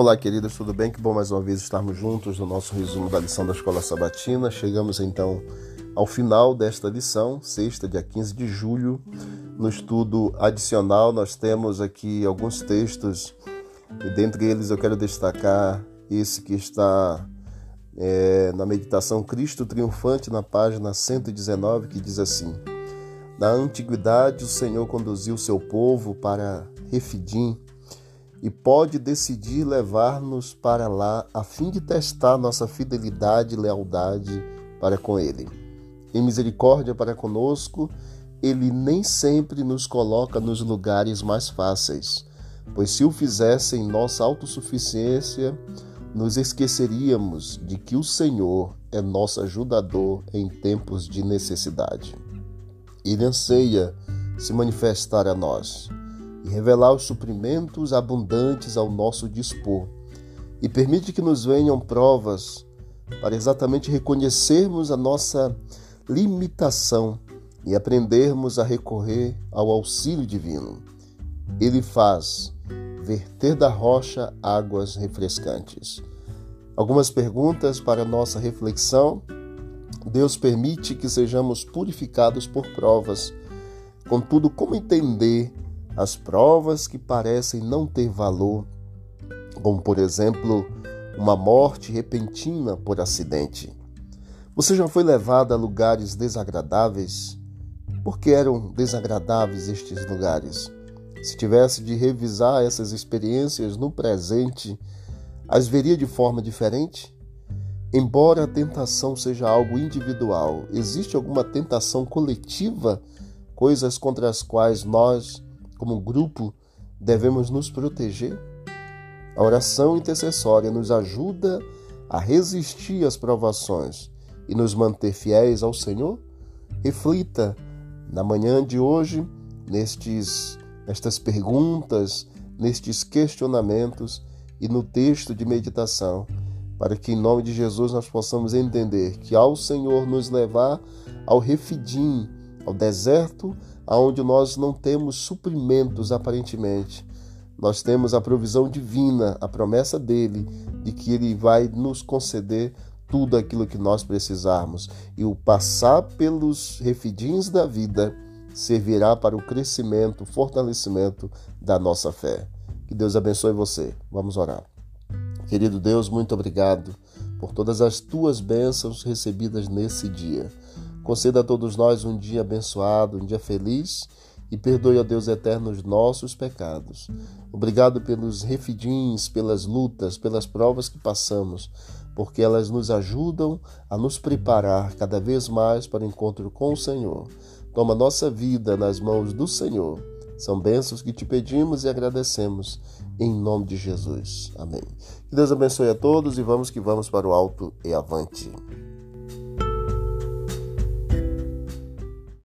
Olá, queridos, tudo bem? Que bom mais uma vez estarmos juntos no nosso resumo da lição da Escola Sabatina. Chegamos então ao final desta lição, sexta, dia 15 de julho. No estudo adicional, nós temos aqui alguns textos, e dentre eles eu quero destacar esse que está é, na meditação Cristo Triunfante, na página 119, que diz assim: Na antiguidade, o Senhor conduziu seu povo para Refidim e pode decidir levar-nos para lá a fim de testar nossa fidelidade e lealdade para com Ele. Em misericórdia para conosco, Ele nem sempre nos coloca nos lugares mais fáceis, pois se o fizesse em nossa autossuficiência, nos esqueceríamos de que o Senhor é nosso ajudador em tempos de necessidade. Ele anseia se manifestar a nós revelar os suprimentos abundantes ao nosso dispor, e permite que nos venham provas para exatamente reconhecermos a nossa limitação e aprendermos a recorrer ao auxílio divino. Ele faz verter da rocha águas refrescantes. Algumas perguntas para nossa reflexão. Deus permite que sejamos purificados por provas. Contudo, como entender as provas que parecem não ter valor, como por exemplo, uma morte repentina por acidente? Você já foi levado a lugares desagradáveis? Por que eram desagradáveis estes lugares? Se tivesse de revisar essas experiências no presente, as veria de forma diferente? Embora a tentação seja algo individual, existe alguma tentação coletiva, coisas contra as quais nós, como grupo, devemos nos proteger? A oração intercessória nos ajuda a resistir às provações e nos manter fiéis ao Senhor? Reflita na manhã de hoje nestes nestas perguntas, nestes questionamentos e no texto de meditação, para que em nome de Jesus nós possamos entender que ao Senhor nos levar ao refidim, ao deserto, aonde nós não temos suprimentos aparentemente, nós temos a provisão divina, a promessa dele de que ele vai nos conceder tudo aquilo que nós precisarmos. E o passar pelos refidins da vida servirá para o crescimento, fortalecimento da nossa fé. Que Deus abençoe você. Vamos orar. Querido Deus, muito obrigado por todas as tuas bênçãos recebidas nesse dia. Conceda a todos nós um dia abençoado, um dia feliz e perdoe, a Deus eterno, os nossos pecados. Obrigado pelos refidins, pelas lutas, pelas provas que passamos porque elas nos ajudam a nos preparar cada vez mais para o encontro com o Senhor. Toma nossa vida nas mãos do Senhor. São bênçãos que te pedimos e agradecemos em nome de Jesus. Amém. Que Deus abençoe a todos e vamos que vamos para o alto e avante.